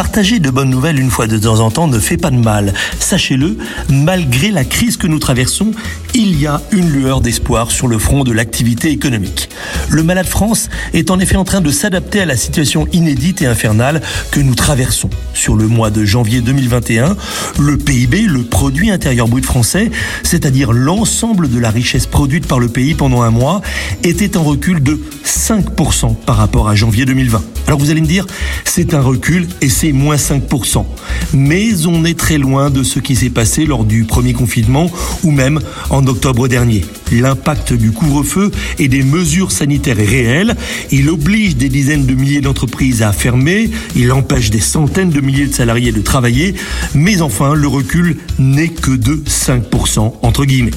Partager de bonnes nouvelles une fois de temps en temps ne fait pas de mal. Sachez-le, malgré la crise que nous traversons, il y a une lueur d'espoir sur le front de l'activité économique. Le Malade France est en effet en train de s'adapter à la situation inédite et infernale que nous traversons. Sur le mois de janvier 2021, le PIB, le produit intérieur brut français, c'est-à-dire l'ensemble de la richesse produite par le pays pendant un mois, était en recul de 5% par rapport à janvier 2020. Alors vous allez me dire, c'est un recul et c'est moins 5%. Mais on est très loin de ce qui s'est passé lors du premier confinement ou même en octobre dernier. L'impact du couvre-feu et des mesures sanitaires est réel. Il oblige des dizaines de milliers d'entreprises à fermer. Il empêche des centaines de milliers de salariés de travailler. Mais enfin, le recul n'est que de 5% entre guillemets.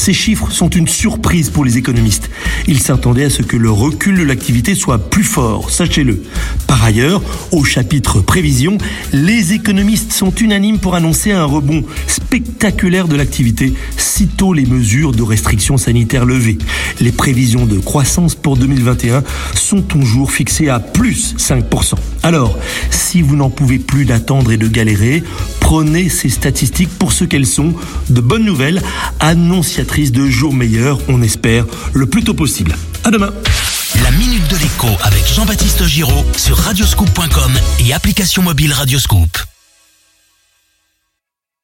Ces chiffres sont une surprise pour les économistes. Ils s'attendaient à ce que le recul de l'activité soit plus fort, sachez-le. Par ailleurs, au chapitre prévision, les économistes sont unanimes pour annoncer un rebond spectaculaire de l'activité sitôt les mesures de restriction sanitaire levées. Les prévisions de croissance pour 2021 sont toujours fixées à plus 5%. Alors, si vous n'en pouvez plus d'attendre et de galérer, prenez ces statistiques pour ce qu'elles sont, de bonnes nouvelles, annonciatrices de jours meilleurs, on espère, le plus tôt possible. À demain La minute de l'écho avec Jean-Baptiste Giraud sur radioscoop.com et application mobile Radioscoop.